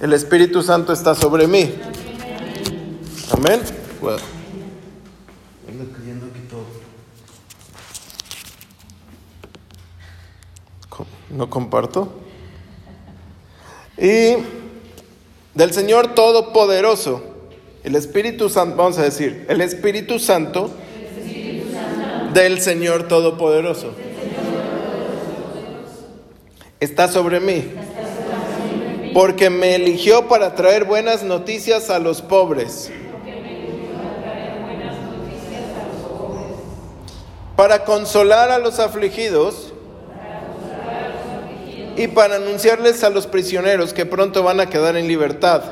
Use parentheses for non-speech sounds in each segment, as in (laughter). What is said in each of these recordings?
El Espíritu Santo está sobre mí. Amén. Bueno. No comparto. Y del Señor Todopoderoso, el Espíritu Santo, vamos a decir, el Espíritu Santo del Señor Todopoderoso está sobre mí, porque me eligió para traer buenas noticias a los pobres, para consolar a los afligidos y para anunciarles a los prisioneros que pronto van a quedar en libertad.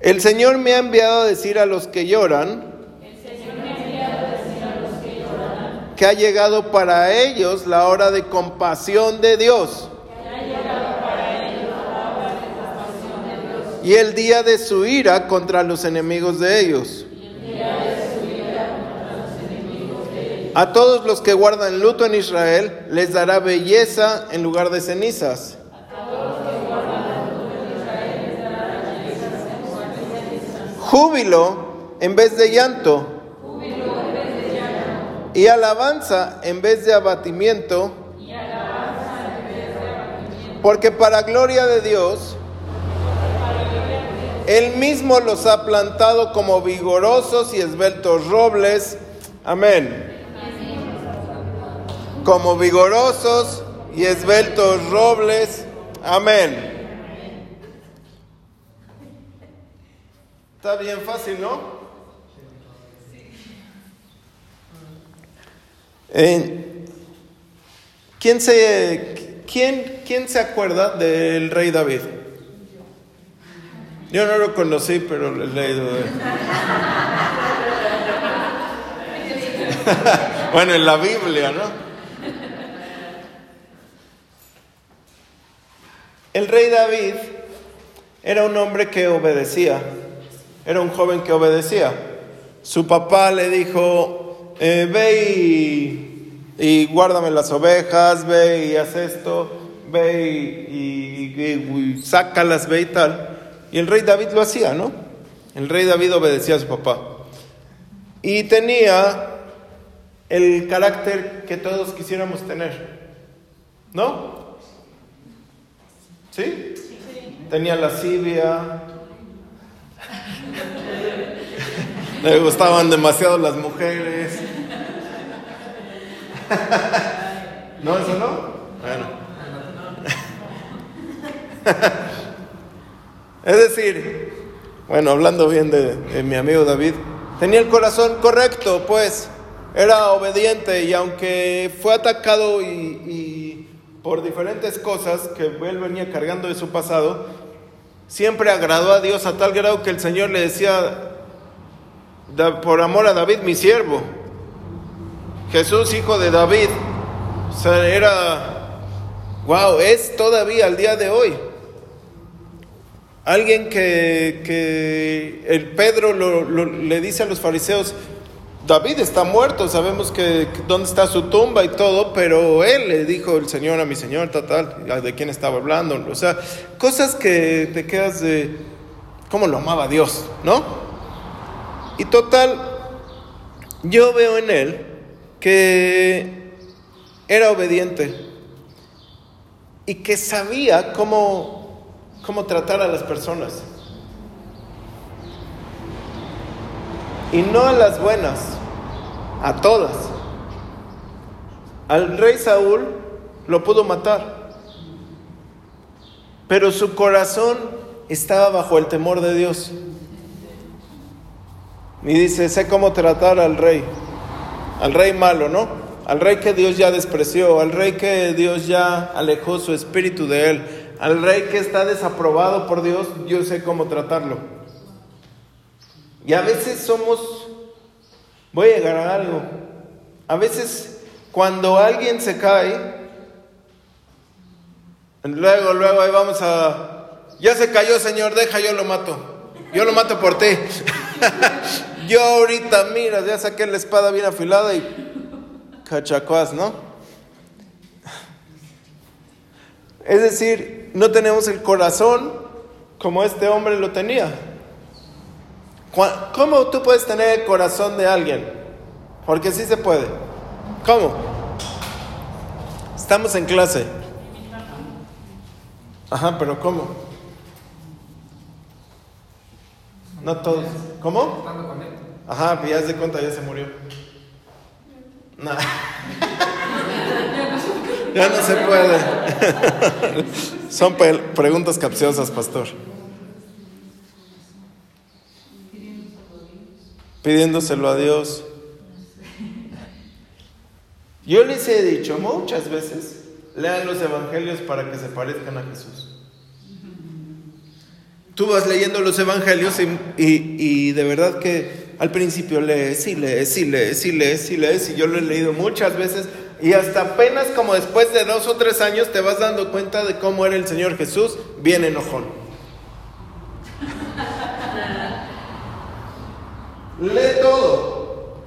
El Señor me ha enviado a decir a los que lloran ha llegado para ellos la hora de compasión de Dios. Y el día de su ira contra los enemigos de ellos. A todos los que guardan luto en Israel les dará belleza en lugar de cenizas. Júbilo en vez de llanto. Y alabanza en vez de abatimiento. Porque para gloria de Dios, Él mismo los ha plantado como vigorosos y esbeltos robles. Amén. Como vigorosos y esbeltos robles. Amén. Está bien fácil, ¿no? Eh, ¿quién, se, quién, ¿Quién se acuerda del rey David? Yo no lo conocí, pero lo he leído (laughs) bueno, en la Biblia, ¿no? El rey David era un hombre que obedecía, era un joven que obedecía. Su papá le dijo, eh, ve y, y guárdame las ovejas, ve y haz esto, ve y, y- y sácalas, ve y tal. Y el rey David lo hacía, ¿no? El rey David obedecía a su papá. Y tenía el carácter que todos quisiéramos tener, ¿no? ¿Sí? Tenía lascivia. (laughs) Le gustaban demasiado las mujeres. (laughs) ¿No, eso no? Bueno. (laughs) Es decir, bueno, hablando bien de, mi amigo David, tenía el corazón correcto, pues era obediente y aunque fue atacado y, por diferentes cosas que él venía cargando de su pasado, siempre agradó a Dios a tal grado que el Señor le decía, "Da- por amor a David, mi siervo, Jesús, hijo de David, o sea, era, wow, es todavía al día de hoy. Alguien que, que el Pedro le dice a los fariseos, David está muerto, sabemos que que dónde está su tumba y todo, pero él le dijo el Señor a mi Señor, tal, tal, de quién estaba hablando. O sea, cosas que te quedas de cómo lo amaba Dios, ¿no? Y total, yo veo en él que era obediente y que sabía cómo, cómo tratar a las personas. Y no a las buenas, a todas. Al rey Saúl lo pudo matar, pero su corazón estaba bajo el temor de Dios. Y dice, sé cómo tratar al rey, al rey malo, ¿no? Al rey que Dios ya despreció, al rey que Dios ya alejó su espíritu de él, al rey que está desaprobado por Dios, yo sé cómo tratarlo. Y a veces somos, voy a llegar a algo, a veces cuando alguien se cae, luego, luego ahí vamos a, ya se cayó Señor, deja, yo lo mato, yo lo mato por ti. (laughs) yo ahorita, mira, ya saqué la espada bien afilada y cachacuás, ¿no? Es decir, no tenemos el corazón como este hombre lo tenía. ¿Cómo tú puedes tener el corazón de alguien? Porque sí se puede. ¿Cómo? Estamos en clase. Ajá, pero ¿cómo? No todos. ¿Cómo? Ajá, pues ya de cuenta, ya se murió. No. (laughs) Ya no se puede. (laughs) Son preguntas capciosas, pastor. Pidiéndoselo a Dios. Yo les he dicho muchas veces, lean los evangelios para que se parezcan a Jesús. Tú vas leyendo los evangelios y, de verdad que al principio lees y lees y lees y lees y lees y yo lo he leído muchas veces y hasta apenas como después de dos o tres años te vas dando cuenta de cómo era el Señor Jesús bien enojón. Lee todo.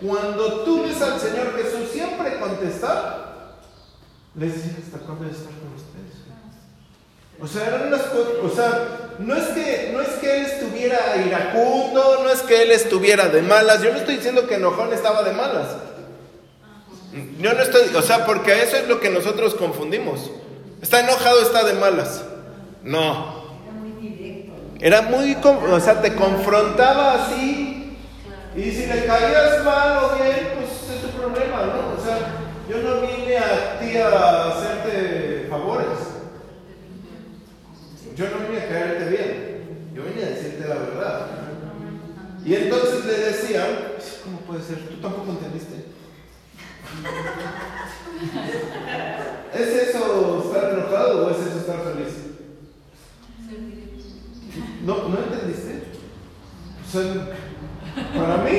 Cuando tú ves al Señor Jesús siempre contestar, les decía, ¿hasta cuándo estar con ustedes? O sea, eran unas o sea, no es que no es que él estuviera iracundo, no es que él estuviera de malas. Yo no estoy diciendo que enojón estaba de malas. Yo no estoy, o sea, porque eso es lo que nosotros confundimos. Está enojado, está de malas. No. Era muy, o sea, te confrontaba así. Y si le caías mal o bien, pues es tu problema, ¿no? O sea, yo no vine a ti a hacerte favores. Yo no vine a caerte bien. Yo vine a decirte la verdad. Y entonces le decían, ¿cómo puede ser? Tú tampoco entendiste. ¿Es eso estar enojado o es eso estar feliz? ¿No, ¿no entendiste? O sea, para mí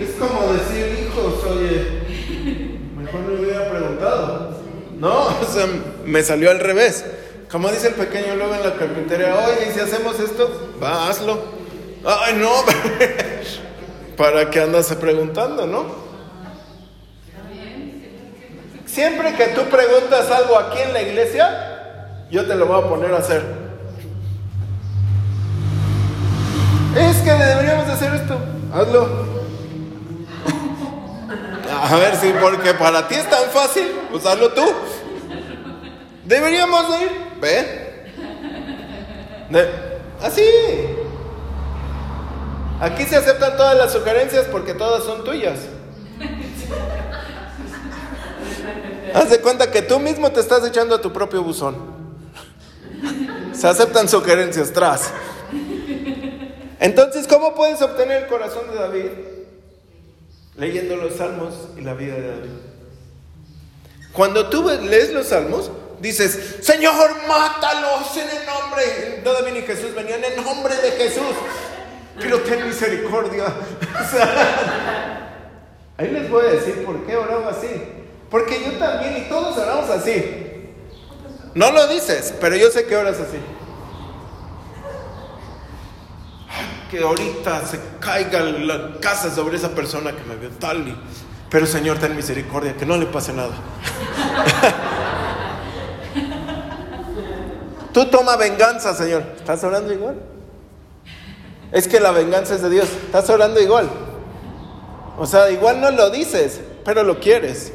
es como decir, hijos, oye, Mejor me hubiera preguntado. No, o sea, me salió al revés. Como dice el pequeño luego en la carpintería, oye, ¿y si hacemos esto? Va, hazlo. Ay, no. (laughs) ¿Para qué andas preguntando, no? Siempre que tú preguntas algo aquí en la iglesia, yo te lo voy a poner a hacer. Es que deberíamos hacer esto. Hazlo. (laughs) A ver si, porque para ti es tan fácil, usarlo tú. Deberíamos ir, ve. así. Aquí se aceptan todas las sugerencias porque todas son tuyas. Haz de cuenta que tú mismo te estás echando a tu propio buzón. Se aceptan sugerencias tras. Entonces, ¿cómo puedes obtener el corazón de David? leyendo los salmos y la vida de David. Cuando tú lees los salmos, dices, Señor, mátalos en el nombre. No ni Jesús venían en el nombre de Jesús. Pero ten misericordia. (laughs) ahí les voy a decir por qué oraba así. Porque yo también y todos oramos así. No lo dices, pero yo sé que oras así. que ahorita se caiga la casa sobre esa persona que me vio tal. Y, pero Señor, ten misericordia, que no le pase nada. (laughs) Tú toma venganza, Señor. ¿Estás orando igual? Es que la venganza es de Dios. ¿Estás orando igual? O sea, igual no lo dices, pero lo quieres.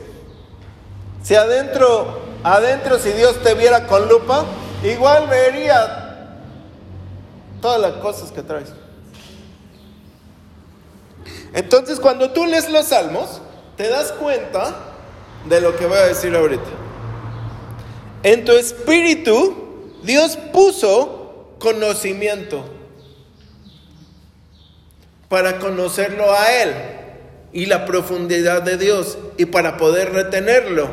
Si adentro, adentro, si Dios te viera con lupa, igual vería todas las cosas que traes. Entonces, cuando tú lees los salmos, te das cuenta de lo que voy a decir ahorita. En tu espíritu, Dios puso conocimiento para conocerlo a Él y la profundidad de Dios y para poder retenerlo.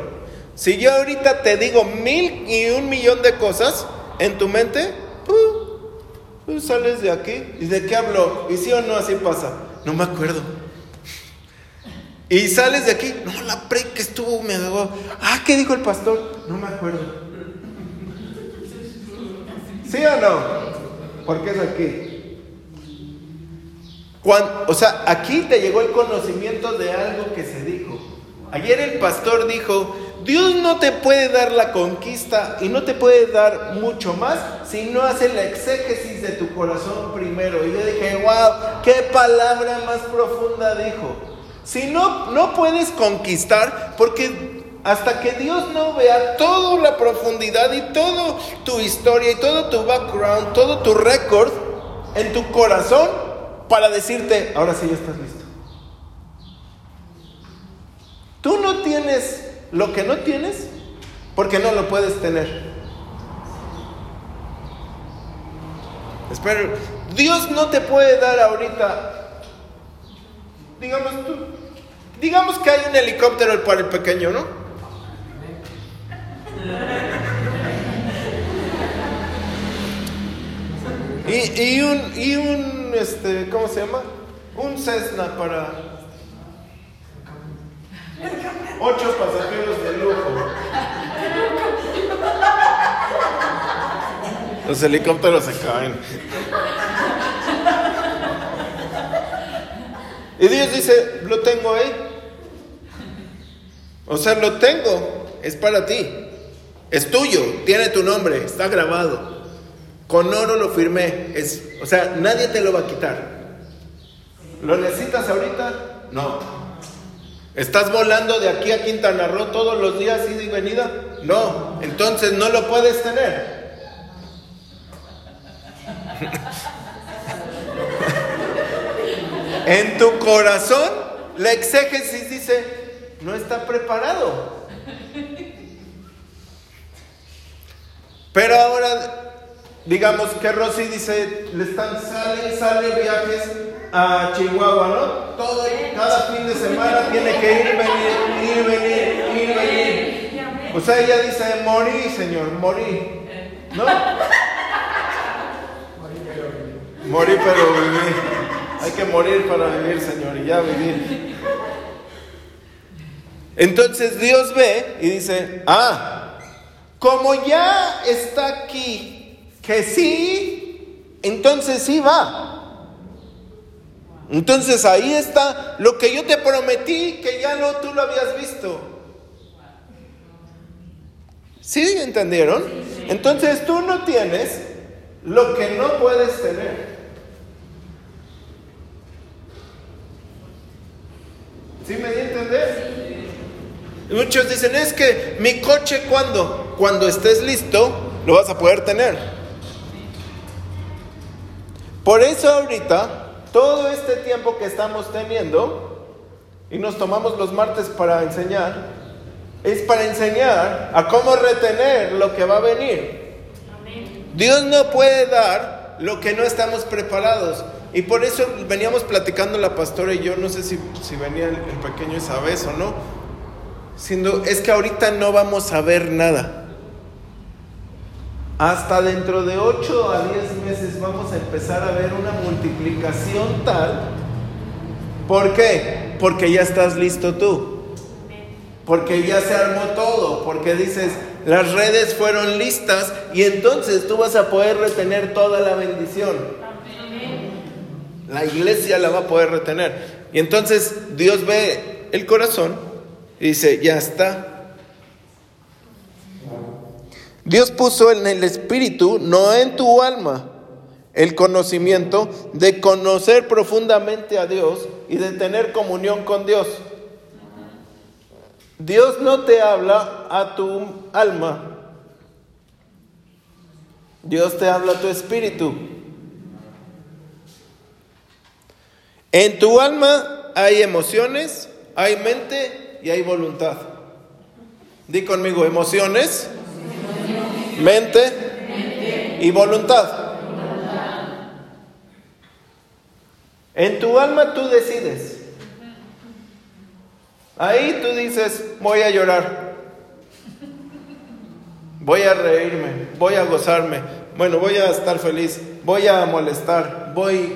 Si yo ahorita te digo mil y un millón de cosas en tu mente, tú sales de aquí y de qué hablo. Y sí o no así pasa. No me acuerdo. Y sales de aquí, no, la pre que estuvo me hago. Ah, ¿qué dijo el pastor? No me acuerdo. ¿Sí o no? Porque es aquí. Cuando, o sea, aquí te llegó el conocimiento de algo que se dijo. Ayer el pastor dijo, Dios no te puede dar la conquista y no te puede dar mucho más si no hace la exégesis de tu corazón primero. Y yo dije, wow, qué palabra más profunda dijo. Si no, no puedes conquistar, porque hasta que Dios no vea toda la profundidad y toda tu historia y todo tu background, todo tu récord en tu corazón para decirte, ahora sí ya estás listo. Tú no tienes lo que no tienes porque no lo puedes tener. Espero, Dios no te puede dar ahorita, digamos tú, digamos que hay un helicóptero para el pequeño, ¿no? Y, un, y un, este, ¿cómo se llama? Un Cessna para ocho pasajeros de lujo. Los helicópteros se caen. Y Dios dice, lo tengo ahí. O sea, lo tengo, es para ti. Es tuyo, tiene tu nombre, está grabado. Con oro lo firmé. Es, o sea, nadie te lo va a quitar. ¿Lo necesitas ahorita? No. ¿Estás volando de aquí a Quintana Roo todos los días, ida y venida? No. Entonces no lo puedes tener. (laughs) en tu corazón, la exégesis dice, no está preparado. Pero ahora digamos que Rosy dice, le están, sale, sale viajes a Chihuahua, ¿no? Todo, cada fin de semana tiene que ir, venir, ir, venir, ir, venir. O sea, ella dice, morí, Señor, morí. ¿No? Morí, pero vivir. Hay que morir para vivir, Señor, y ya vivir. Entonces Dios ve y dice, ah, como ya está aquí que sí, entonces sí va. Entonces ahí está lo que yo te prometí que ya no tú lo habías visto. ¿Sí entendieron? Entonces tú no tienes lo que no puedes tener. ¿Sí me di? Muchos dicen, es que mi coche cuando, cuando estés listo, lo vas a poder tener. Por eso ahorita, todo este tiempo que estamos teniendo, y nos tomamos los martes para enseñar, es para enseñar a cómo retener lo que va a venir. Dios no puede dar lo que no estamos preparados. Y por eso veníamos platicando la pastora y yo, no sé si, si venía el, el pequeño esa vez o no, siendo, es que ahorita no vamos a ver nada. Hasta dentro de 8 a 10 meses vamos a empezar a ver una multiplicación tal. ¿Por qué? Porque ya estás listo tú. Porque ya se armó todo. Porque dices, las redes fueron listas y entonces tú vas a poder retener toda la bendición. La iglesia la va a poder retener. Y entonces Dios ve el corazón y dice, ya está, Dios puso en el espíritu, no en tu alma, el conocimiento de conocer profundamente a Dios y de tener comunión con Dios. Dios no te habla a tu alma, Dios te habla a tu espíritu. En tu alma hay emociones, hay mente y hay voluntad. Di conmigo, emociones, mente y voluntad. En tu alma tú decides. Ahí tú dices, voy a llorar, voy a reírme, voy a gozarme, bueno, voy a estar feliz, voy a molestar, voy,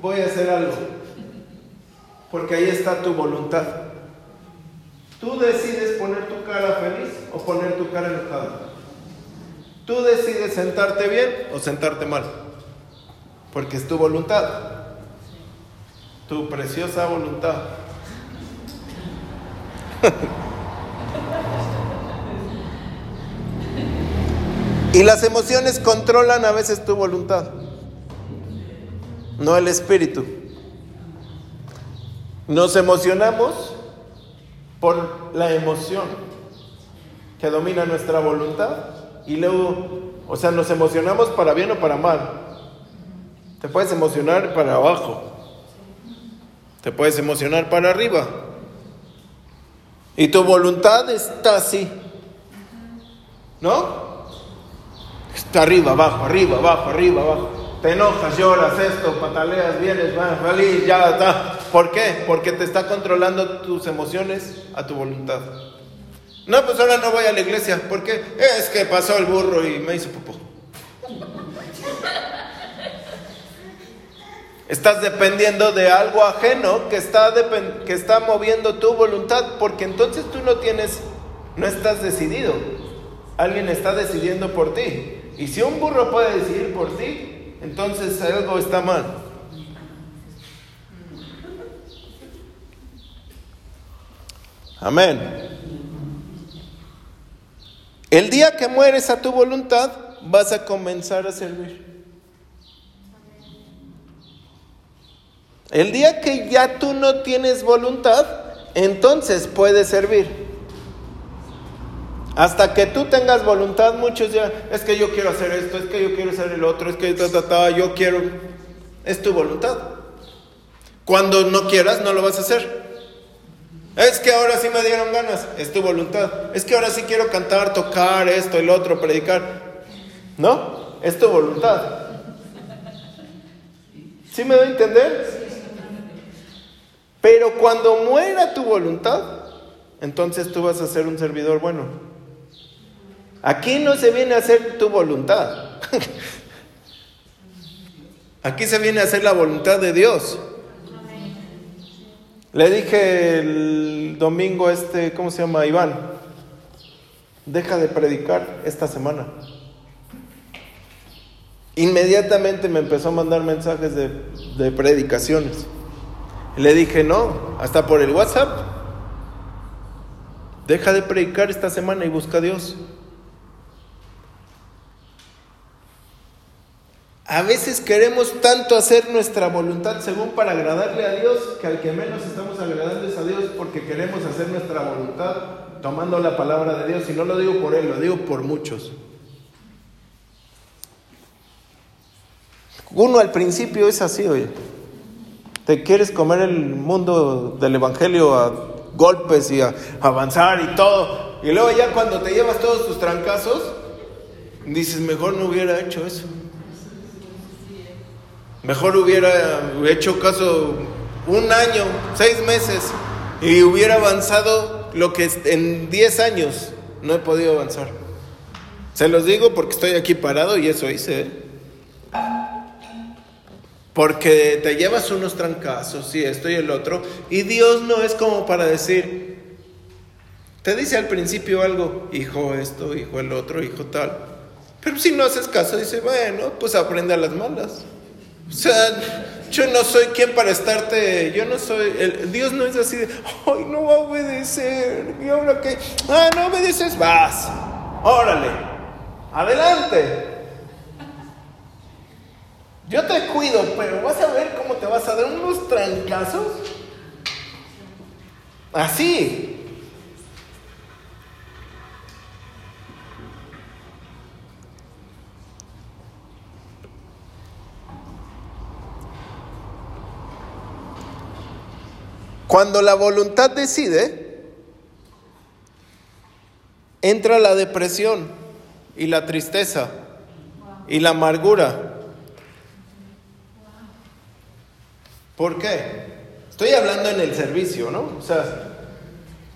voy a hacer algo. Porque ahí está tu voluntad. Tú decides poner tu cara feliz o poner tu cara enojada. Tú decides sentarte bien o sentarte mal, porque es tu voluntad, tu preciosa voluntad. (laughs) y las emociones controlan a veces tu voluntad, no el espíritu. Nos emocionamos por la emoción que domina nuestra voluntad y luego, o sea, nos emocionamos para bien o para mal. Te puedes emocionar para abajo, te puedes emocionar para arriba. Y tu voluntad está así, ¿no? Está arriba, abajo, arriba, abajo, arriba, abajo. Te enojas, lloras, esto, pataleas, vienes, vas, feliz, ya está. ¿Por qué? Porque te está controlando tus emociones a tu voluntad. No, pues ahora no voy a la iglesia. ¿Por qué? Es que pasó el burro y me hizo popó. Estás dependiendo de algo ajeno que está, que está moviendo tu voluntad, porque entonces tú no tienes, no estás decidido. Alguien está decidiendo por ti. Y si un burro puede decidir por ti, entonces algo está mal. Amén. El día que mueres a tu voluntad, vas a comenzar a servir. El día que ya tú no tienes voluntad, entonces puedes servir. Hasta que tú tengas voluntad, muchos ya, es que yo quiero hacer esto, es que yo quiero hacer el otro, es que yo quiero, es tu voluntad. Cuando no quieras, no lo vas a hacer. Es que ahora sí me dieron ganas, es tu voluntad. Es que ahora sí quiero cantar, tocar esto, el otro, predicar. ¿No? Es tu voluntad. ¿Sí me doy a entender? Pero cuando muera tu voluntad, entonces tú vas a ser un servidor bueno. Aquí no se viene a hacer tu voluntad. (laughs) Aquí se viene a hacer la voluntad de Dios. Le dije el domingo este, ¿cómo se llama? Iván, deja de predicar esta semana. Inmediatamente me empezó a mandar mensajes de, de predicaciones. le dije, no, hasta por el WhatsApp. Deja de predicar esta semana y busca a Dios. A veces queremos tanto hacer nuestra voluntad según para agradarle a Dios, que al que menos estamos agradando es a Dios porque queremos hacer nuestra voluntad tomando la palabra de Dios. Y no lo digo por Él, lo digo por muchos. Uno al principio es así, oye. Te quieres comer el mundo del Evangelio a golpes y a avanzar y todo. Y luego ya cuando te llevas todos tus trancazos, dices, mejor no hubiera hecho eso. Mejor hubiera hecho caso un año, seis meses, y hubiera avanzado lo que en diez años no he podido avanzar. Se los digo porque estoy aquí parado y eso hice. ¿eh? Porque te llevas unos trancazos y esto y el otro, y Dios no es como para decir, te dice al principio algo, hijo esto, hijo el otro, hijo tal. Pero si no haces caso, dice, bueno, pues aprende a las malas. O sea, yo no soy quien para estarte, yo no soy, Dios no es así de, ay, no va a obedecer, y ahora que, ah, no obedeces, vas, órale, adelante. Yo te cuido, pero vas a ver cómo te vas a dar unos trancazos. Así. Cuando la voluntad decide, entra la depresión y la tristeza y la amargura. ¿Por qué? Estoy hablando en el servicio, ¿no? O sea,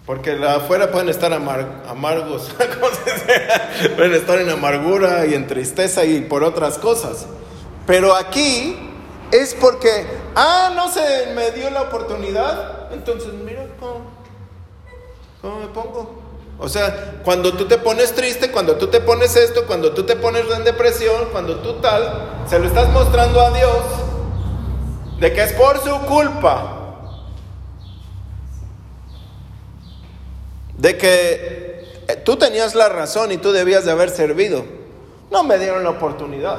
porque afuera pueden estar amargos, (laughs) pueden estar en amargura y en tristeza y por otras cosas. Pero aquí es porque, ah, no se me dio la oportunidad, entonces mira cómo, cómo me pongo. O sea, cuando tú te pones triste, cuando tú te pones esto, cuando tú te pones en depresión, cuando tú tal, se lo estás mostrando a Dios de que es por su culpa. de que eh, tú tenías la razón y tú debías de haber servido. No me dieron la oportunidad.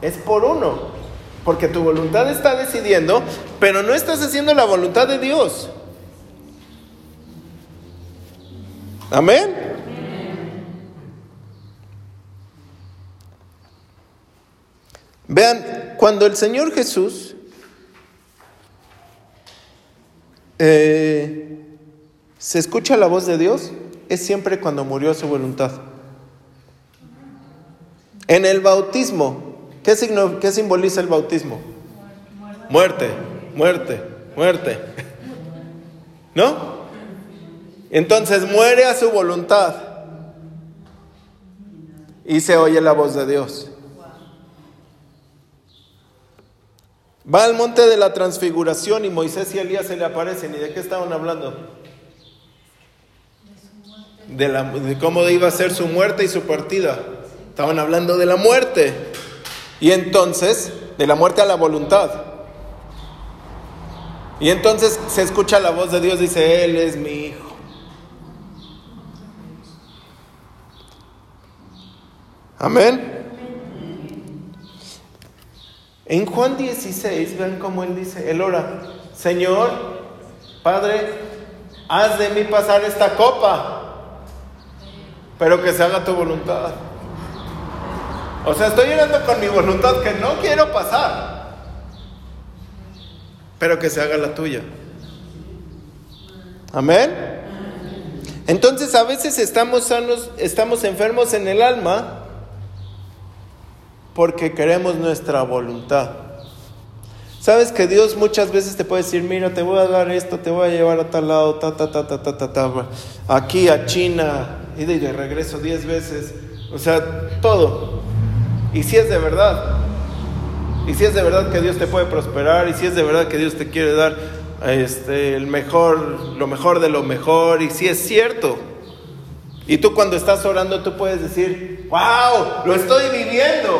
Es por uno, porque tu voluntad está decidiendo, pero no estás haciendo la voluntad de Dios. Amén. Vean, cuando el Señor Jesús eh, se escucha la voz de Dios, es siempre cuando murió su voluntad. En el bautismo, ¿qué, simboliza el bautismo? Muerte, muerte, muerte. ¿No? Entonces muere a su voluntad y se oye la voz de Dios. Va al monte de la transfiguración y Moisés y Elías se le aparecen. ¿Y de qué estaban hablando? De, la, de cómo iba a ser su muerte y su partida. Estaban hablando de la muerte. Y entonces, de la muerte a la voluntad. Y entonces se escucha la voz de Dios, dice, Él es mi hijo. Amén. En Juan 16, vean cómo él dice, él ora, Señor, Padre, haz de mí pasar esta copa, pero que se haga tu voluntad. O sea, estoy orando con mi voluntad que no quiero pasar, pero que se haga la tuya. Amén. Entonces a veces estamos sanos, estamos enfermos en el alma porque queremos nuestra voluntad. Sabes que Dios muchas veces te puede decir, mira, te voy a dar esto, te voy a llevar a tal lado, ta, ta, ta, ta, ta, ta, ta, aquí a China, y de regreso diez veces, o sea, todo. Y si es de verdad, y si es de verdad que Dios te puede prosperar, y si es de verdad que Dios te quiere dar este, el mejor, lo mejor de lo mejor, y si es cierto. Y tú cuando estás orando, tú puedes decir, wow, lo estoy viviendo.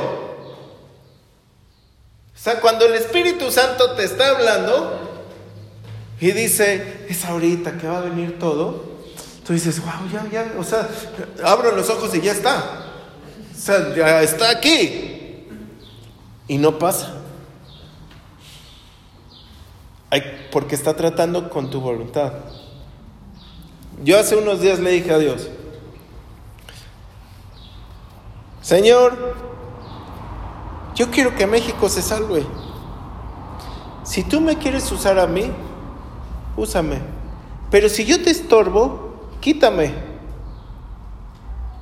O sea, cuando el Espíritu Santo te está hablando y dice, es ahorita que va a venir todo, tú dices, wow, ya, ya, o sea, abro los ojos y ya está. O sea, ya está aquí. Y no pasa. porque está tratando con tu voluntad. Yo hace unos días le dije a Dios, Señor, yo quiero que México se salve. Si tú me quieres usar a mí, úsame. Pero si yo te estorbo, quítame.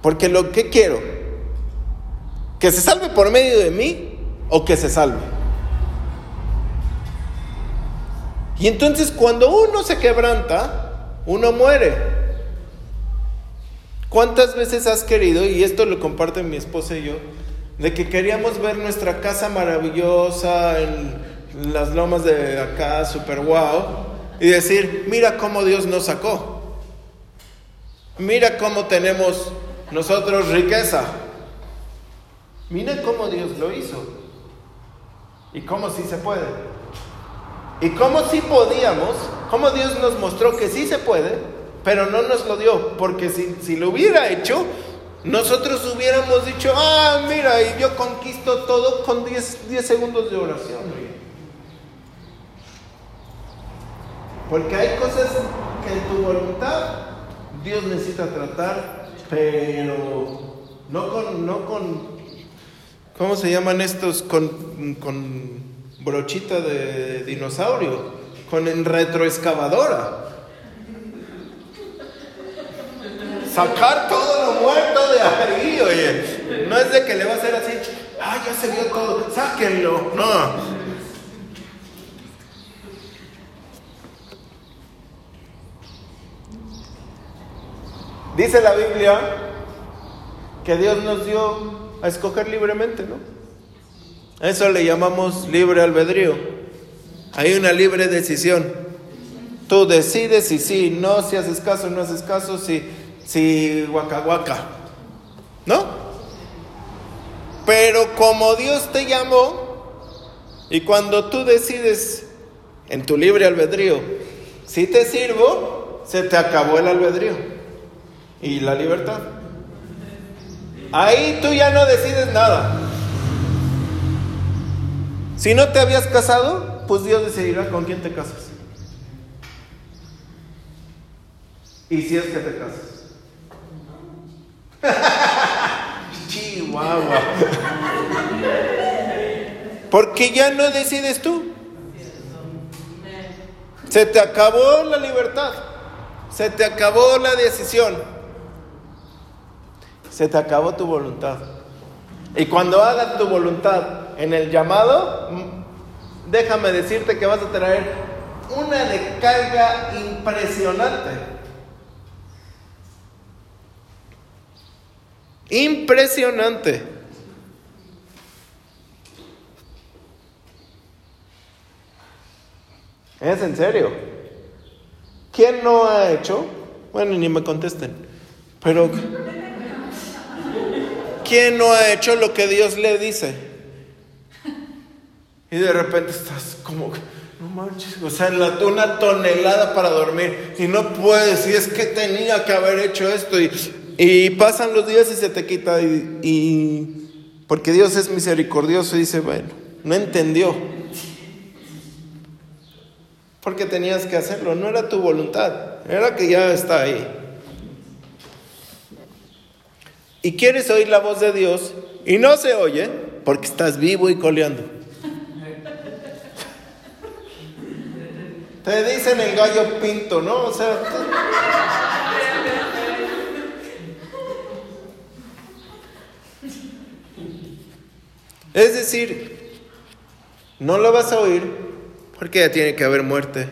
Porque lo que quiero, que se salve por medio de mí o que se salve. Y entonces cuando uno se quebranta, uno muere. ¿Cuántas veces has querido, y esto lo comparten mi esposa y yo, de que queríamos ver nuestra casa maravillosa en las lomas de acá, super wow, y decir, mira cómo Dios nos sacó. Mira cómo tenemos nosotros riqueza. Mira cómo Dios lo hizo. Y cómo sí se puede. Y cómo sí podíamos, cómo Dios nos mostró que sí se puede, pero no nos lo dio. Porque si, si lo hubiera hecho, nosotros hubiéramos dicho, ah, mira, y yo conquisto todo con 10, segundos de oración. Porque hay cosas que en tu voluntad Dios necesita tratar, pero no con, no con, ¿cómo se llaman estos? Con, con brochita de dinosaurio, con retroexcavadora. sacar todo lo muerto de ahí, oye. No es de que le va a hacer así, ah, ya se vio todo, sáquenlo. No. Dice la Biblia que Dios nos dio a escoger libremente, ¿no? eso le llamamos libre albedrío. Hay una libre decisión. Tú decides si sí, no, si haces caso, no haces caso, si si guacahuaca, ¿no? Pero como Dios te llamó y cuando tú decides en tu libre albedrío Si te sirvo, se te acabó el albedrío y la libertad. Ahí tú ya no decides nada. Si no te habías casado, pues Dios decidirá con quién te casas. Y si es que te casas. (laughs) Chihuahua. Porque ya no decides tú. Se te acabó la libertad. Se te acabó la decisión. Se te acabó tu voluntad. Y cuando hagas tu voluntad en el llamado, déjame decirte que vas a traer una descarga impresionante. Impresionante. ¿Es en serio? ¿Quién no ha hecho? Bueno, ni me contesten. Pero ¿quién no ha hecho lo que Dios le dice? Y de repente estás como, no manches, o sea, una tonelada para dormir y no puedes, y es que tenía que haber hecho esto y pasan los días y se te quita y, porque Dios es misericordioso y dice, bueno, no entendió. Porque tenías que hacerlo, no era tu voluntad, era que ya está ahí. Y quieres oír la voz de Dios y no se oye porque estás vivo y coleando. Te dicen el gallo pinto, ¿no? O sea, Es decir, no lo vas a oír porque ya tiene que haber muerte.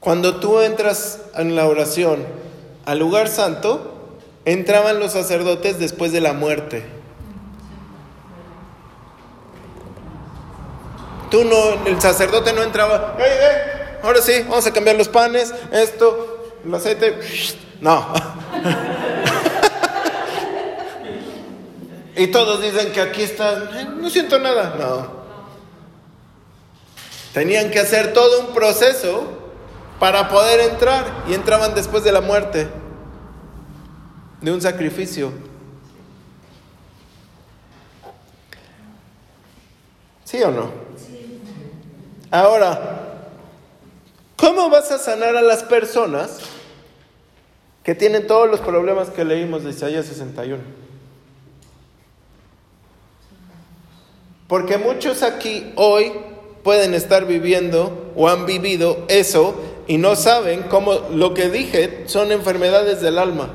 Cuando tú entras en la oración al lugar santo, entraban los sacerdotes después de la muerte. Tú no, el sacerdote no entraba, ahora sí, vamos a cambiar los panes, esto, el aceite. (laughs) No. (laughs) Y todos dicen que aquí está, eh, no siento nada. No. Tenían que hacer todo un proceso para poder entrar y entraban después de la muerte, de un sacrificio. ¿Sí o no? Ahora, ¿cómo vas a sanar a las personas que tienen todos los problemas que leímos de Isaías 61? Porque muchos aquí hoy pueden estar viviendo o han vivido eso y no saben cómo lo que dije son enfermedades del alma.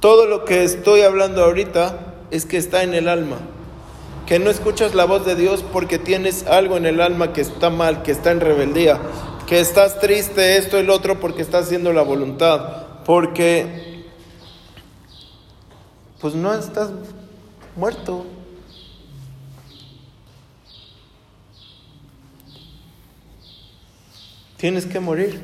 Todo lo que estoy hablando ahorita es que está en el alma. Que no escuchas la voz de Dios porque tienes algo en el alma que está mal, que está en rebeldía, que estás triste, esto y otro porque estás haciendo la voluntad, porque pues no estás muerto, Tienes que morir.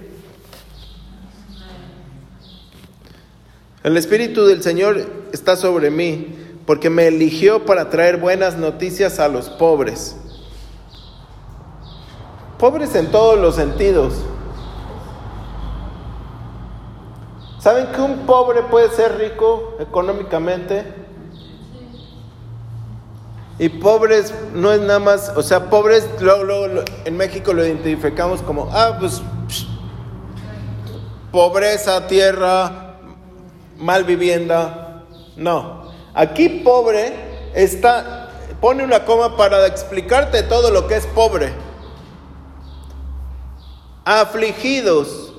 El Espíritu del Señor está sobre mí porque me eligió para traer buenas noticias a los pobres. Pobres en todos los sentidos. ¿Saben que un pobre puede ser rico económicamente? Y pobres no es nada más, o sea, pobres luego, en México lo identificamos como, ah, pues pobreza, tierra, mal vivienda. No, aquí pobre está, pone una coma para explicarte todo lo que es pobre. Afligidos.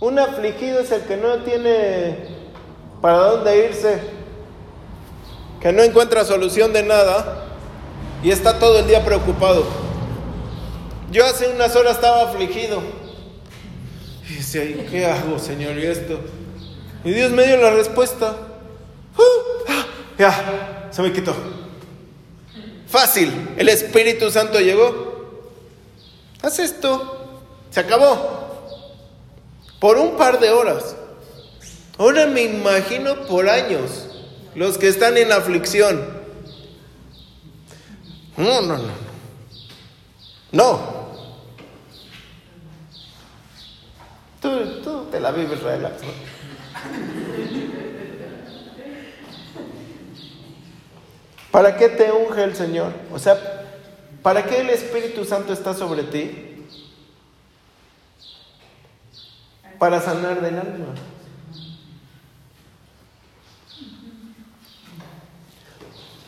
Un afligido es el que no tiene para dónde irse que no encuentra solución de nada y está todo el día preocupado. Yo hace unas horas estaba afligido. Y decía, ¿qué hago, Señor? Y esto. Y Dios me dio la respuesta. ¡Uh! ¡Ah! ya, se me quitó. Fácil, el Espíritu Santo llegó. Haz esto. Se acabó. Por un par de horas. Ahora me imagino por años los que están en aflicción. No, no, no. No. Tú, tú te la vives relax. ¿Para qué te unge el Señor? O sea, ¿para qué el Espíritu Santo está sobre ti? Para sanar del alma.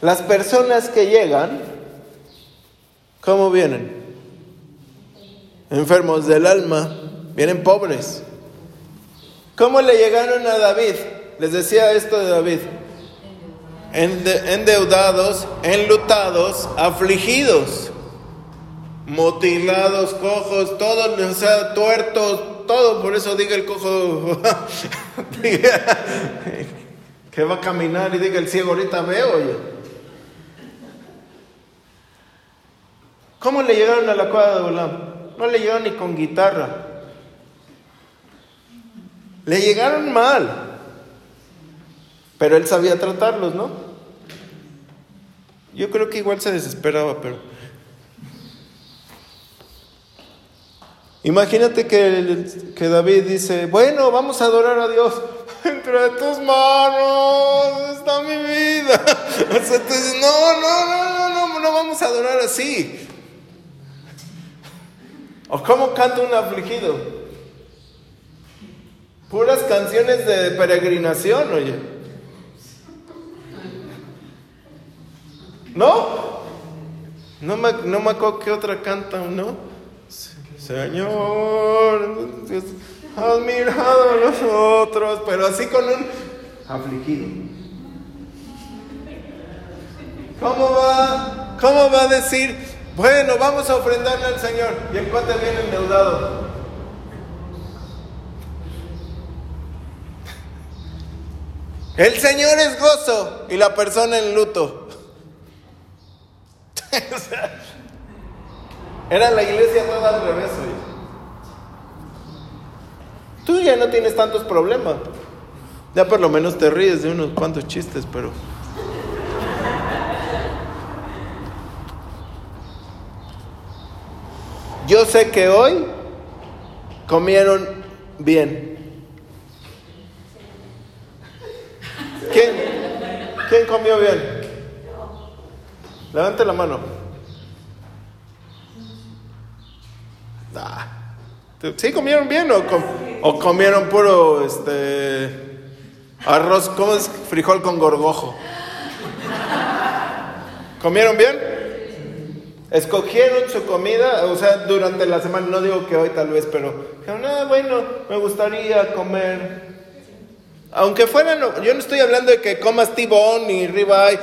Las personas que llegan, ¿cómo vienen? Enfermos del alma, vienen pobres. ¿Cómo le llegaron a David? Les decía esto de David. Endeudados, enlutados, afligidos, mutilados, cojos, todos, o sea, tuertos, todo. Por eso diga el cojo (laughs) (laughs) que va a caminar y diga el ciego, ahorita veo yo. ¿Cómo le llegaron a la cuadra de Bolam? No le llegaron ni con guitarra. Le llegaron mal. Pero él sabía tratarlos, ¿no? Yo creo que igual se desesperaba, pero... Imagínate que, que David dice, bueno, vamos a adorar a Dios. (laughs) Entre tus manos está mi vida. (laughs) O sea, no, no, no, no, no, no vamos a adorar así. ¿O cómo canta un afligido? Puras canciones de peregrinación, oye. ¿No? No me, no me acuerdo qué otra canta, ¿no? Señor, has mirado a nosotros, pero así con un afligido. ¿Cómo va? ¿Cómo va a decir, bueno, vamos a ofrendarle al Señor. Y el cuate viene endeudado. El Señor es gozo y la persona en luto. (laughs) Era la iglesia toda al revés hoy. Tú ya no tienes tantos problemas. Ya por lo menos te ríes de unos cuantos chistes, pero... Yo sé que hoy comieron bien. ¿Quién? ¿Quién comió bien? Levante la mano. Ah. ¿Sí comieron bien o, comieron puro este arroz, ¿cómo es? Frijol con gorgojo. ¿Comieron bien? Escogieron su comida, o sea, durante la semana, no digo que hoy tal vez, pero dijeron, ah, bueno, me gustaría comer. Aunque fueran, yo no estoy hablando de que comas tibón ni ribeye,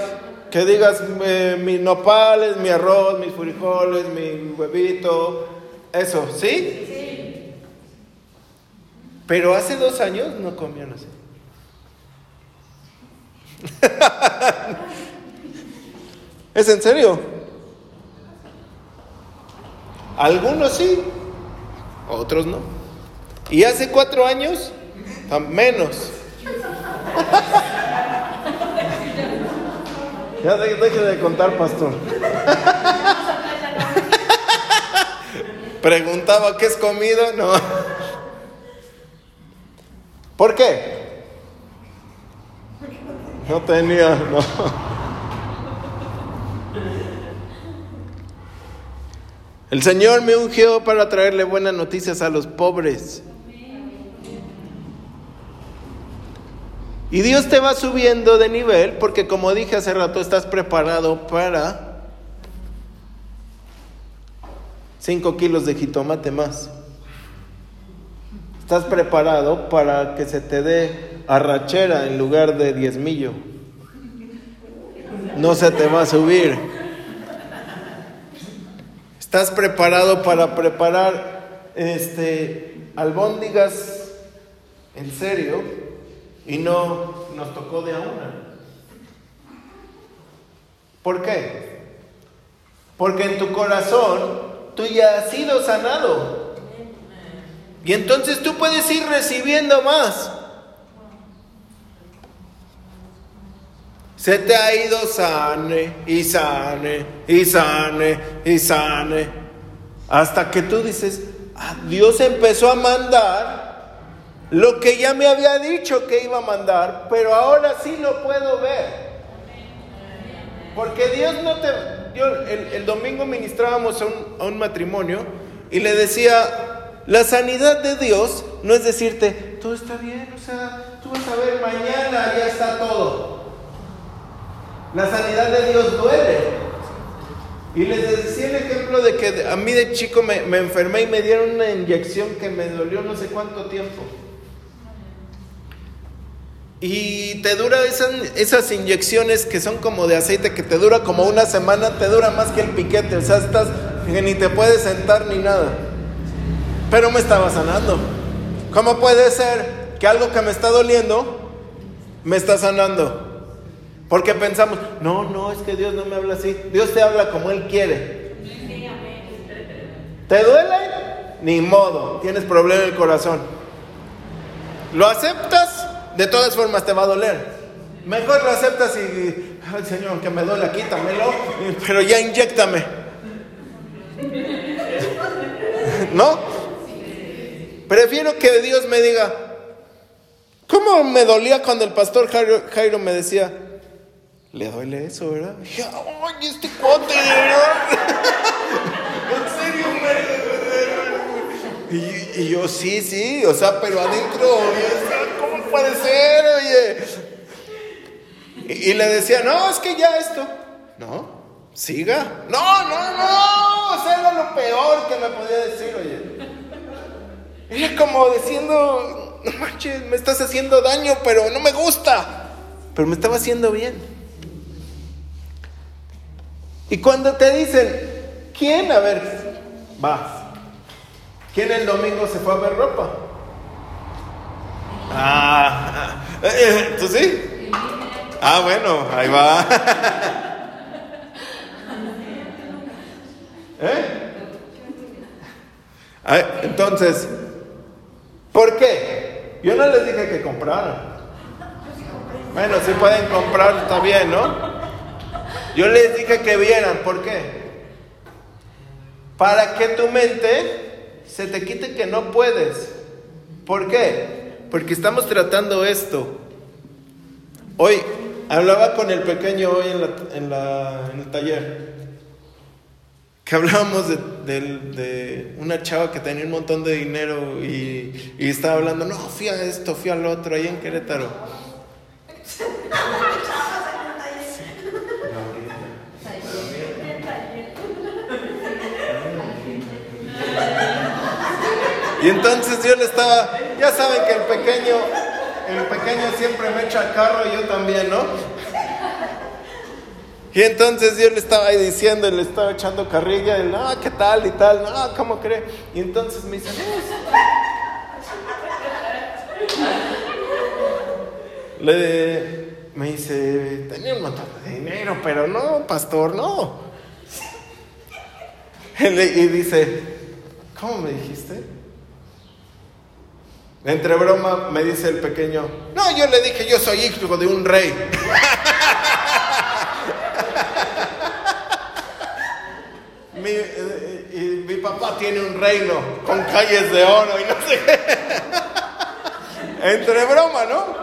que digas eh, mis nopales, mi arroz, mis frijoles, mi huevito, eso, ¿sí? Sí. Pero hace dos años no comían así. (laughs) ¿Es en serio? Algunos sí, otros no. Y hace cuatro años, menos. (laughs) ya deje de contar, pastor. (laughs) Preguntaba qué es comida, no. (laughs) ¿Por qué? No tenía, no. El Señor me ungió para traerle buenas noticias a los pobres. Y Dios te va subiendo de nivel porque como dije hace rato, estás preparado para 5 kilos de jitomate más. Estás preparado para que se te dé arrachera en lugar de diezmillo. No se te va a subir. ¿Estás preparado para preparar este albóndigas en serio? Y no nos tocó de a una. ¿Por qué? Porque en tu corazón tú ya has sido sanado. Y entonces tú puedes ir recibiendo más. Se te ha ido sane y sane y sane y sane. Hasta que tú dices, ah, Dios empezó a mandar lo que ya me había dicho que iba a mandar, pero ahora sí lo puedo ver. Porque Dios no te... el, domingo ministrábamos a un, a un matrimonio y le decía, la sanidad de Dios no es decirte, todo está bien, o sea, tú vas a ver mañana, ya está todo. La sanidad de Dios duele. Y les decía el ejemplo de que a mí de chico me, me, enfermé y me dieron una inyección que me dolió no sé cuánto tiempo. Y te dura esas, esas inyecciones que son como de aceite, que te dura como una semana, te dura más que el piquete. O sea, estás ni te puedes sentar ni nada. Pero me estaba sanando. ¿Cómo puede ser que algo que me está doliendo me está sanando? Porque pensamos, no, no, es que Dios no me habla así. Dios te habla como Él quiere. ¿Te duele? Ni modo, tienes problema en el corazón. ¿Lo aceptas? De todas formas te va a doler. Mejor lo aceptas y, ay Señor, que me duele, quítamelo, pero ya inyectame. (laughs) ¿No? Prefiero que Dios me diga, ¿cómo me dolía cuando el pastor Jairo, me decía, le duele eso, ¿verdad? ay, este cuate, ¿verdad? (laughs) en serio. Y, y, yo, sí, sí, o sea, pero adentro, ¿cómo puede ser, oye? Y, y le decía, no, es que ya esto, no, siga, no, no, no, o sea, era lo peor que me podía decir, oye. Era como diciendo, no manches, me estás haciendo daño, pero no me gusta. Pero me estaba haciendo bien. Y cuando te dicen, ¿quién? A ver, va. ¿Quién el domingo se fue a ver ropa? Ah, (laughs) ¿tú sí? Ah, bueno, ahí va. (laughs) ¿Eh? Entonces, ¿Por qué? Yo no les dije que compraran. Bueno, si pueden comprar, está bien, ¿no? Yo les dije que vieran. ¿Por qué? Para que tu mente se te quite que no puedes. ¿Por qué? Porque estamos tratando esto. Hoy hablaba con el pequeño hoy en, el taller que hablábamos de, una chava que tenía un montón de dinero y, estaba hablando, no, fui a esto, fui al otro, ahí en Querétaro. Y entonces yo le estaba, ya saben que el pequeño, el pequeño siempre me echa carro y yo también, ¿no? Y entonces yo le estaba ahí diciendo, le estaba echando carrilla, y, no, ¿qué tal y tal? No, ¿cómo cree? Y entonces me dice, no. Le, me dice, tenía un montón de dinero, pero no, pastor, no. (laughs) Y dice, ¿cómo me dijiste? Entre broma me dice el pequeño, no, yo le dije, yo soy hijo de un rey. (laughs) papá tiene un reino con calles de oro y no sé qué. (laughs) Entre broma, ¿no?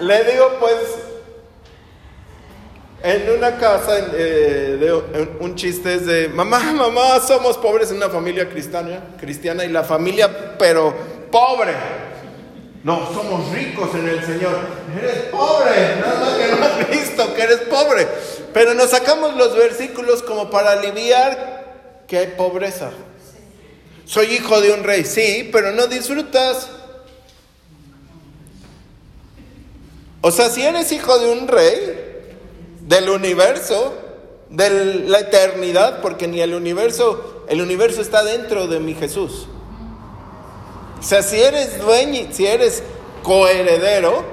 Le digo, pues, en una casa, eh, un chiste es de, mamá, mamá, somos pobres en una familia cristiana, cristiana y la familia, pero pobre. No, somos ricos en el Señor. Eres pobre, nada que no has visto que eres pobre. Pero nos sacamos los versículos como para aliviar que hay pobreza. Soy hijo de un rey, sí, pero no disfrutas. O sea, si eres hijo de un rey, del universo, de la eternidad, porque ni el universo, el universo está dentro de mi Jesús. O sea, si eres dueño, si eres coheredero,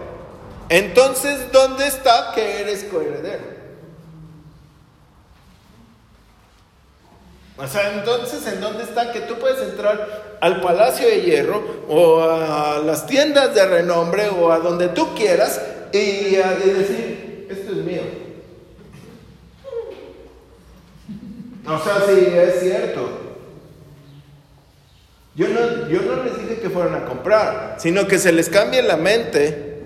entonces ¿dónde está que eres coheredero? O sea, entonces, ¿en dónde está que tú puedes entrar al Palacio de Hierro o a las tiendas de renombre o a donde tú quieras y, decir, esto es mío? O sea, sí, es cierto. Yo no, yo no les dije que fueran a comprar, sino que se les cambie la mente,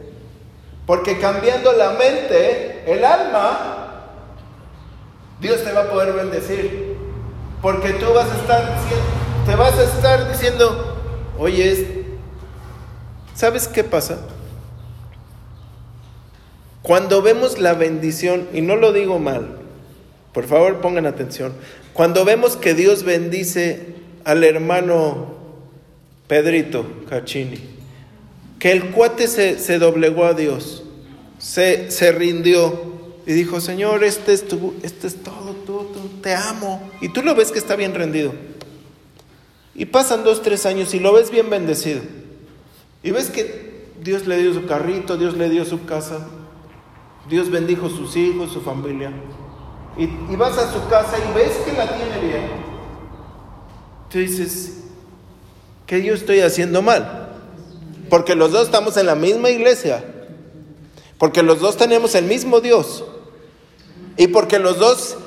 porque cambiando la mente, el alma, Dios te va a poder bendecir, porque tú vas a estar, te vas a estar diciendo, oye, ¿sabes qué pasa? Cuando vemos la bendición, y no lo digo mal, por favor pongan atención, cuando vemos que Dios bendice al hermano Pedrito Cachini, que el cuate se, doblegó a Dios, se, se, rindió y dijo, Señor, este es, tu, este es todo, tú, te amo. Y tú lo ves que está bien rendido. Y pasan dos, tres años y lo ves bien bendecido. Y ves que Dios le dio su carrito, Dios le dio su casa, Dios bendijo sus hijos, su familia. Y, vas a su casa y ves que la tiene bien. Tú dices, ¿qué yo estoy haciendo mal? Porque los dos estamos en la misma iglesia. Porque los dos tenemos el mismo Dios. Y porque los dos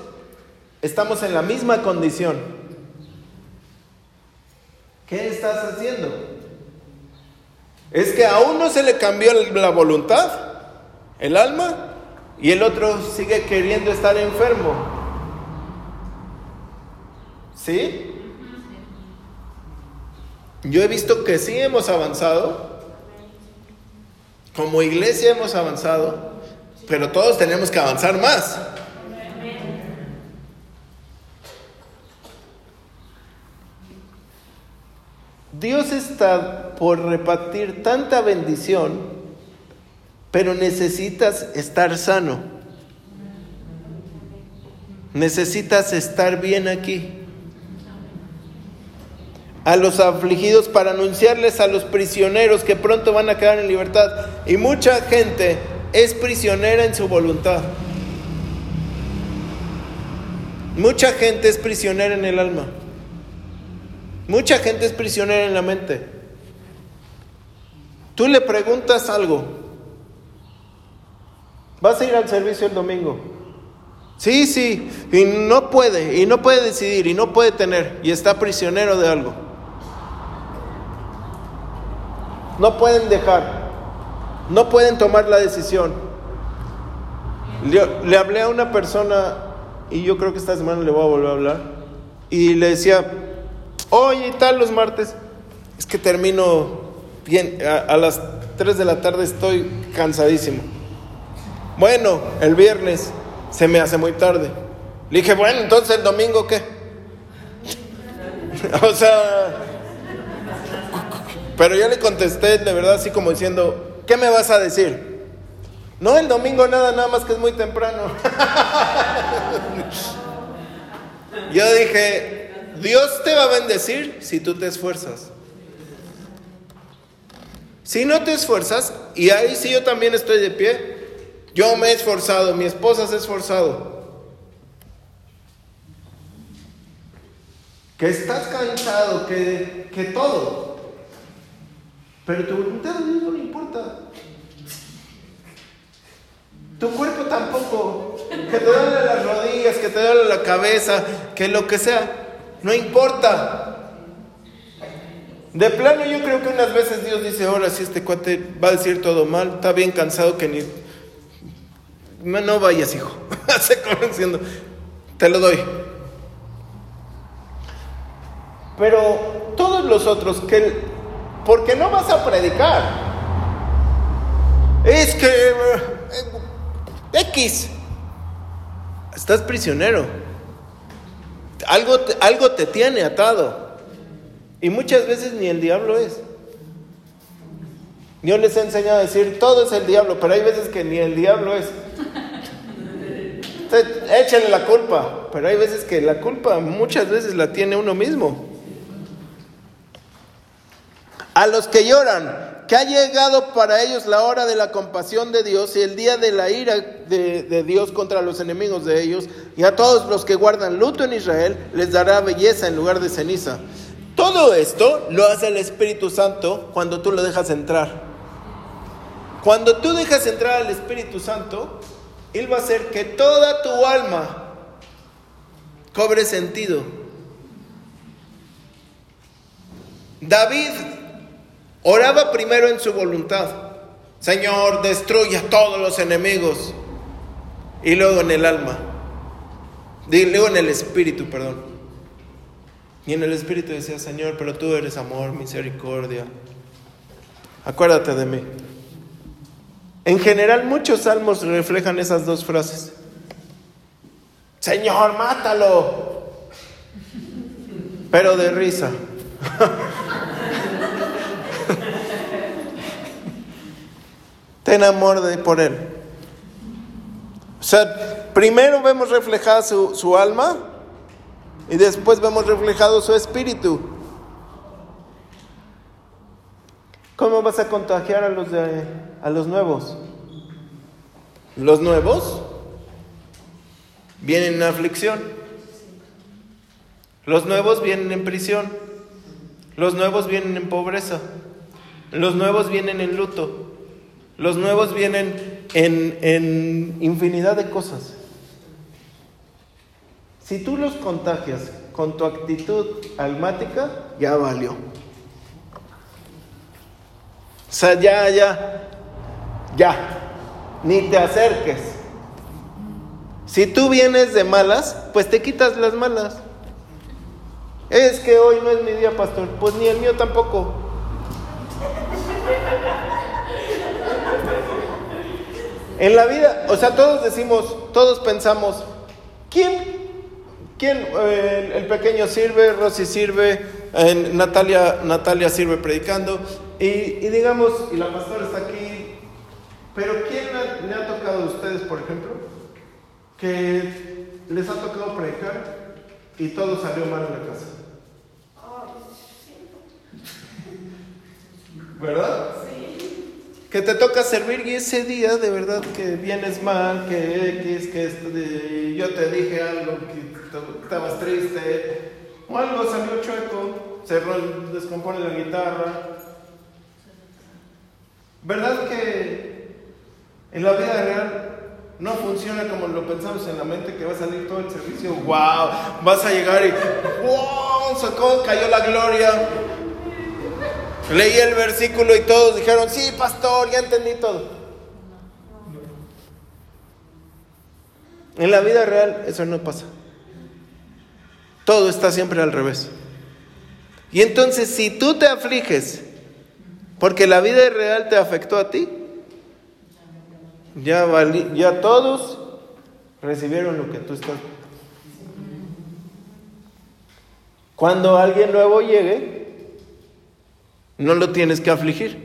estamos en la misma condición. ¿Qué estás haciendo? Es que a uno se le cambió la voluntad, el alma, y el otro sigue queriendo estar enfermo. ¿Sí? Yo he visto que sí hemos avanzado, como iglesia hemos avanzado, pero todos tenemos que avanzar más. Dios está por repartir tanta bendición pero necesitas estar sano. Necesitas estar bien aquí. A los afligidos para anunciarles a los prisioneros que pronto van a quedar en libertad. Y mucha gente es prisionera en su voluntad. Mucha gente es prisionera en el alma. Mucha gente es prisionera en la mente. Tú le preguntas algo ¿Vas a ir al servicio el domingo? Sí, sí, y no puede, y no puede decidir, y no puede tener, y está prisionero de algo. No pueden dejar, no pueden tomar la decisión. Le, hablé a una persona, y yo creo que esta semana le voy a volver a hablar, y le decía, oye, y tal los martes, es que termino bien, a, a las 3 de la tarde estoy cansadísimo. Bueno, el viernes se me hace muy tarde. Le dije, bueno, entonces el domingo qué? (laughs) o sea, pero yo le contesté de verdad así como diciendo, ¿qué me vas a decir? No, el domingo nada, nada más que es muy temprano. (laughs) yo dije, Dios te va a bendecir si tú te esfuerzas. Si no te esfuerzas, y ahí sí yo también estoy de pie, yo me he esforzado, mi esposa se ha esforzado. Que estás cansado, que, que todo. Pero tu voluntad no le importa. Tu cuerpo tampoco. Que te duele las rodillas, que te duele la cabeza, que lo que sea. No importa. De plano yo creo que unas veces Dios dice, ahora si este cuate va a decir todo mal, está bien cansado que ni no vayas, hijo. (laughs) Se conociendo. Te lo doy. Pero todos los otros que... Porque no vas a predicar. Es que... Eh, X. Estás prisionero. Algo algo te tiene atado. Y muchas veces ni el diablo es. Dios les ha enseñado a decir, todo es el diablo, pero hay veces que ni el diablo es. Échenle la culpa, pero hay veces que la culpa muchas veces la tiene uno mismo. A los que lloran, que ha llegado para ellos la hora de la compasión de Dios y el día de la ira de, Dios contra los enemigos de ellos, y a todos los que guardan luto en Israel les dará belleza en lugar de ceniza. Todo esto lo hace el Espíritu Santo cuando tú lo dejas entrar. Cuando tú dejas entrar al Espíritu Santo, Él va a hacer que toda tu alma, cobre sentido. David oraba primero en su voluntad. Señor, destruye a todos los enemigos. Y luego en el alma. Luego en el espíritu, perdón. Y en el espíritu decía, Señor, pero tú eres amor, misericordia. Acuérdate de mí. En general, muchos salmos reflejan esas dos frases. Señor, mátalo. Pero de risa. (laughs) Ten amor de, por él. O sea, primero vemos reflejada su, su alma y después vemos reflejado su espíritu. ¿Cómo vas a contagiar a los, de, a los nuevos? Los nuevos vienen en aflicción. Los nuevos vienen en prisión. Los nuevos vienen en pobreza. Los nuevos vienen en luto. Los nuevos vienen en, en infinidad de cosas. Si tú los contagias con tu actitud almática, ya valió. O sea, ya, ya, ya, ni te acerques. Si tú vienes de malas, pues te quitas las malas. Es que hoy no es mi día, pastor. Pues ni el mío tampoco. En la vida, o sea, todos decimos, todos pensamos, ¿quién ¿Quién? Eh, el, pequeño sirve, Rosy sirve, Natalia, Natalia sirve predicando. Y, digamos, y la pastora está aquí. Pero ¿quién le ha tocado a ustedes, por ejemplo, que les ha tocado predicar y todo salió mal en la casa? ¿Verdad? que te toca servir y ese día de verdad que vienes mal, que X, que yo te dije algo, que estabas triste, o algo salió chueco, se descompone la guitarra. ¿Verdad que en la vida real no funciona como lo pensamos en la mente, que va a salir todo el servicio, wow, vas a llegar y wow, sacó, cayó la gloria. Leí el versículo y todos dijeron, sí, pastor, ya entendí todo. En la vida real eso no pasa. Todo está siempre al revés. Y entonces si tú te afliges porque la vida real te afectó a ti, ya, ya todos recibieron lo que tú estás. Cuando alguien nuevo llegue, no lo tienes que afligir.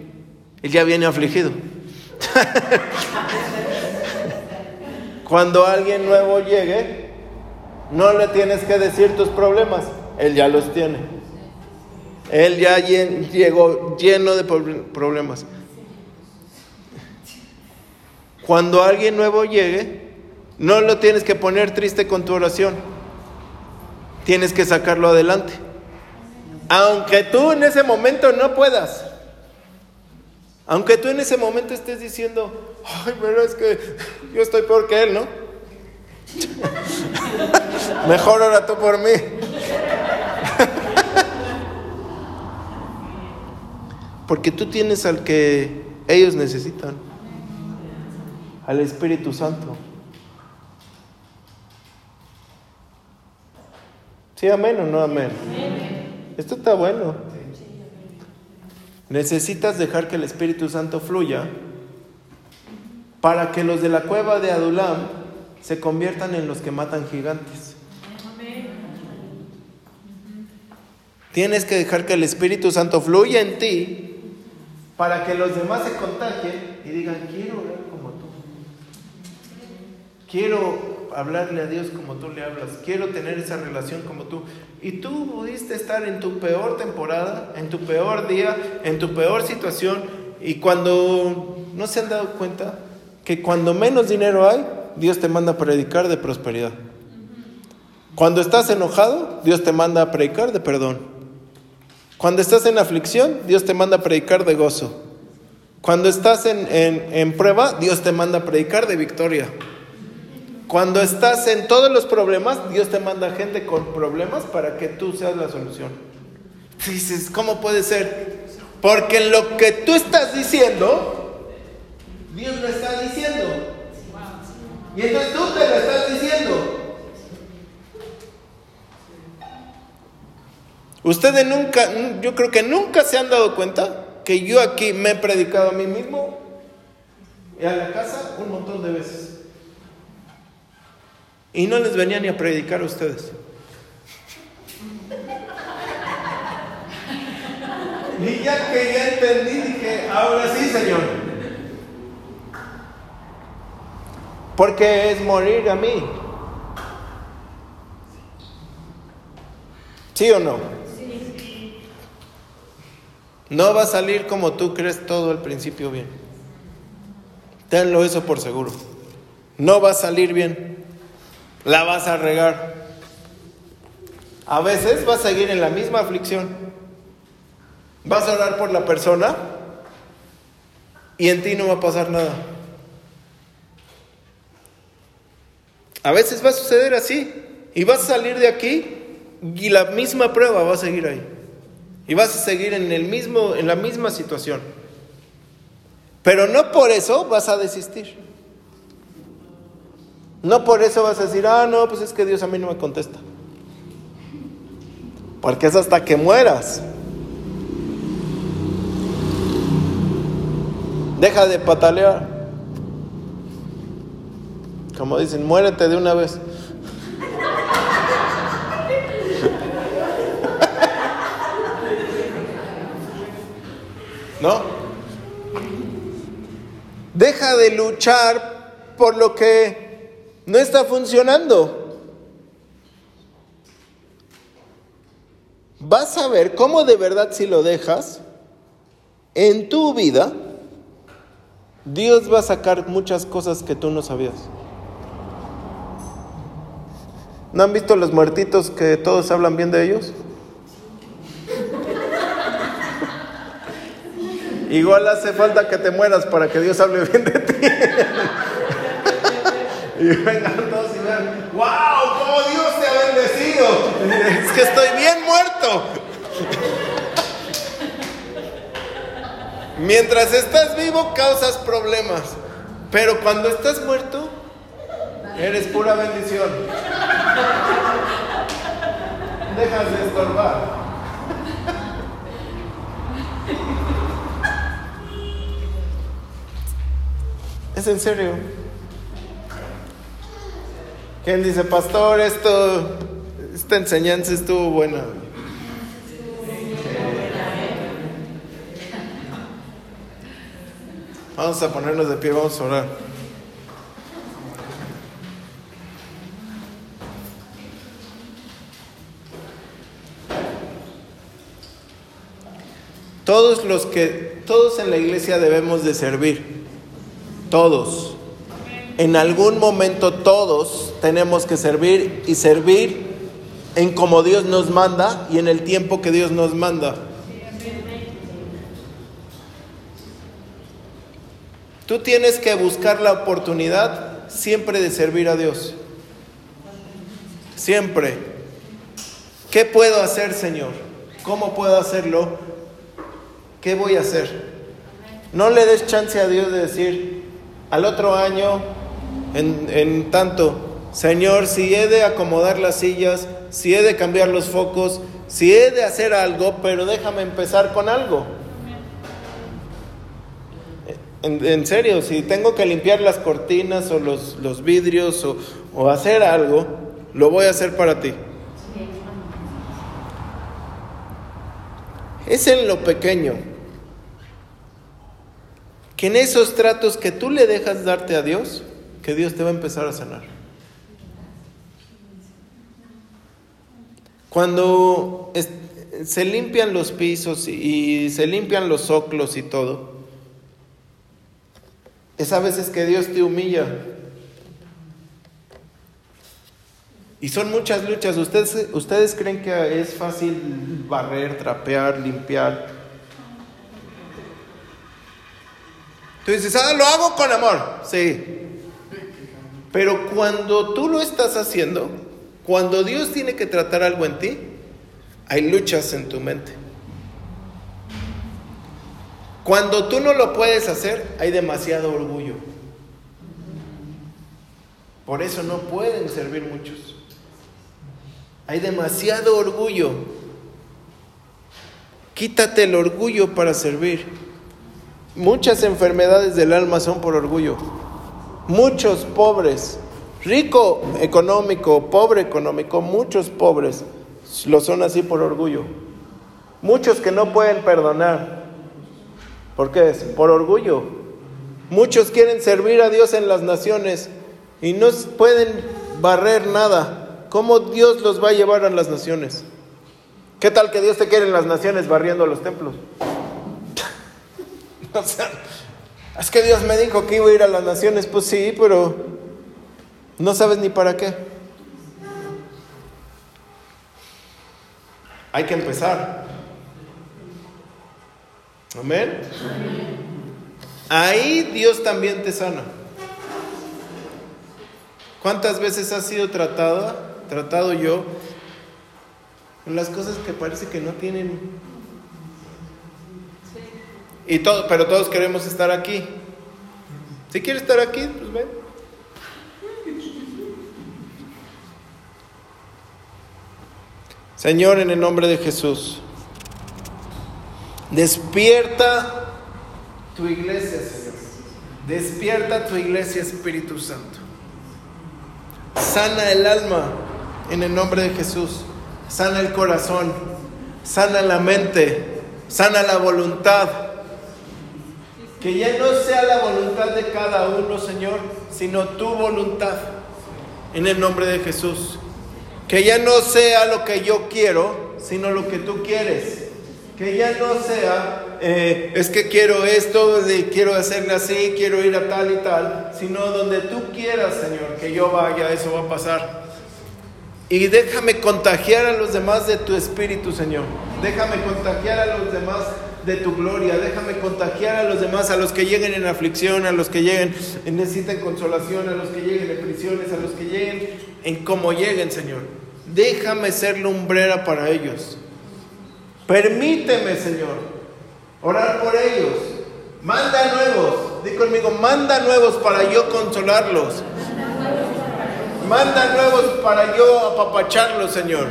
Él ya viene afligido. (laughs) Cuando alguien nuevo llegue, no le tienes que decir tus problemas. Él ya los tiene. Él ya llegó lleno de problemas. Cuando alguien nuevo llegue, no lo tienes que poner triste con tu oración. Tienes que sacarlo adelante. Aunque tú en ese momento no puedas. Aunque tú en ese momento estés diciendo, ay, pero es que yo estoy peor que él, ¿no? (laughs) Mejor ora tú por mí. (laughs) Porque tú tienes al que ellos necesitan, al Espíritu Santo. ¿Sí, amén o no amén? Esto está bueno. Necesitas dejar que el Espíritu Santo fluya para que los de la cueva de Adulam se conviertan en los que matan gigantes. Tienes que dejar que el Espíritu Santo fluya en ti para que los demás se contagien y digan, quiero orar como tú. Quiero hablarle a Dios como tú le hablas, quiero tener esa relación como tú. Y tú pudiste estar en tu peor temporada, en tu peor día, en tu peor situación, y cuando no se han dado cuenta que cuando menos dinero hay, Dios te manda a predicar de prosperidad. Cuando estás enojado, Dios te manda a predicar de perdón. Cuando estás en aflicción, Dios te manda a predicar de gozo. Cuando estás en, en prueba, Dios te manda a predicar de victoria. Cuando estás en todos los problemas, Dios te manda gente con problemas para que tú seas la solución. Dices, ¿cómo puede ser? Porque en lo que tú estás diciendo, Dios lo está diciendo. Y entonces tú te lo estás diciendo. Ustedes nunca, yo creo que nunca se han dado cuenta que yo aquí me he predicado a mí mismo y a la casa un montón de veces. Y no les venía ni a predicar a ustedes. Y ya que ya entendí, dije, ahora sí, Señor. Porque es morir a mí. ¿Sí o no? No va a salir como tú crees todo al principio bien. Tenlo eso por seguro. No va a salir bien. La vas a regar. A veces vas a seguir en la misma aflicción. Vas a orar por la persona y en ti no va a pasar nada. A veces va a suceder así y vas a salir de aquí y la misma prueba va a seguir ahí. Y vas a seguir en, el mismo, en la misma situación. Pero no por eso vas a desistir. No por eso vas a decir, ah, no, pues es que Dios a mí no me contesta. Porque es hasta que mueras. Deja de patalear. Como dicen, muérete de una vez. (laughs) ¿No? Deja de luchar por lo que no está funcionando. Vas a ver cómo de verdad si lo dejas en tu vida, Dios va a sacar muchas cosas que tú no sabías. ¿No han visto los muertitos que todos hablan bien de ellos? Igual hace falta que te mueras para que Dios hable bien de ti. y vengan todos y vean, wow, cómo Dios te ha bendecido. Es que estoy bien muerto. Mientras estás vivo causas problemas, pero cuando estás muerto, eres pura bendición. Dejas de estorbar. ¿Es en serio? ¿Quién dice, pastor, esto, esta enseñanza estuvo buena? Vamos a ponernos de pie, vamos a orar. Todos los que, todos en la iglesia debemos de servir. Todos. En algún momento todos tenemos que servir y servir en como Dios nos manda y en el tiempo que Dios nos manda. Tú tienes que buscar la oportunidad siempre de servir a Dios. Siempre. ¿Qué puedo hacer, Señor? ¿Cómo puedo hacerlo? ¿Qué voy a hacer? No le des chance a Dios de decir, al otro año, en, tanto, Señor, si he de acomodar las sillas, si he de cambiar los focos, si he de hacer algo, pero déjame empezar con algo. En, serio, si tengo que limpiar las cortinas o los, los vidrios o, o hacer algo, lo voy a hacer para ti. Es en lo pequeño que en esos tratos que tú le dejas darte a Dios, que Dios te va a empezar a sanar. Cuando se limpian los pisos y se limpian los soclos y todo, es a veces que Dios te humilla. Y son muchas luchas. ¿Ustedes, ¿Ustedes creen que es fácil barrer, trapear, limpiar? Tú dices, ah, lo hago con amor. Sí. Pero cuando tú lo estás haciendo, cuando Dios tiene que tratar algo en ti, hay luchas en tu mente. Cuando tú no lo puedes hacer, hay demasiado orgullo. Por eso no pueden servir muchos. Hay demasiado orgullo. Quítate el orgullo para servir. Muchas enfermedades del alma son por orgullo. Muchos pobres, rico económico, pobre económico, muchos pobres lo son así por orgullo. Muchos que no pueden perdonar. ¿Por qué es? Por orgullo. Muchos quieren servir a Dios en las naciones y no pueden barrer nada. ¿Cómo Dios los va a llevar a las naciones? ¿Qué tal que Dios te quiere en las naciones barriendo los templos? (laughs) o sea, es que Dios me dijo que iba a ir a las naciones, pues sí, pero no sabes ni para qué. Hay que empezar. Amén. Ahí Dios también te sana. ¿Cuántas veces has sido tratado, tratado yo, con las cosas que parece que no tienen y todo, pero todos queremos estar aquí. Si quieres estar aquí, pues ven. Señor, en el nombre de Jesús, despierta tu iglesia, Señor. Despierta tu iglesia, Espíritu Santo. Sana el alma en el nombre de Jesús. Sana el corazón. Sana la mente. Sana la voluntad que ya no sea la voluntad de cada uno, Señor, sino tu voluntad. En el nombre de Jesús. Que ya no sea lo que yo quiero, sino lo que tú quieres. Que ya no sea, eh, es que quiero esto, quiero hacerle así, quiero ir a tal y tal, sino donde tú quieras, Señor, que yo vaya, eso va a pasar. Y déjame contagiar a los demás de tu espíritu, Señor. Déjame contagiar a los demás de tu gloria. Déjame contagiar a los demás, a los que lleguen en aflicción, a los que lleguen, necesiten consolación, a los que lleguen en prisiones, a los que lleguen en como lleguen, Señor. Déjame ser lumbrera para ellos. Permíteme, Señor, orar por ellos. Manda nuevos. Di conmigo, manda nuevos para yo consolarlos. Manda nuevos para yo apapacharlos, Señor.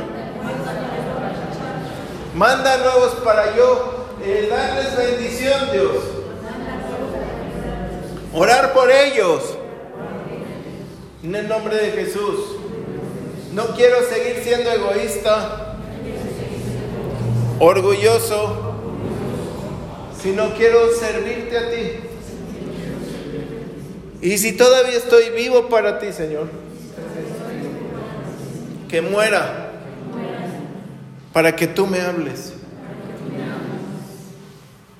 Manda nuevos para yo eh, darles bendición, Dios. Orar por ellos. En el nombre de Jesús. No quiero seguir siendo egoísta, orgulloso, sino quiero servirte a ti. Y si todavía estoy vivo para ti, Señor, que muera para que tú me hables.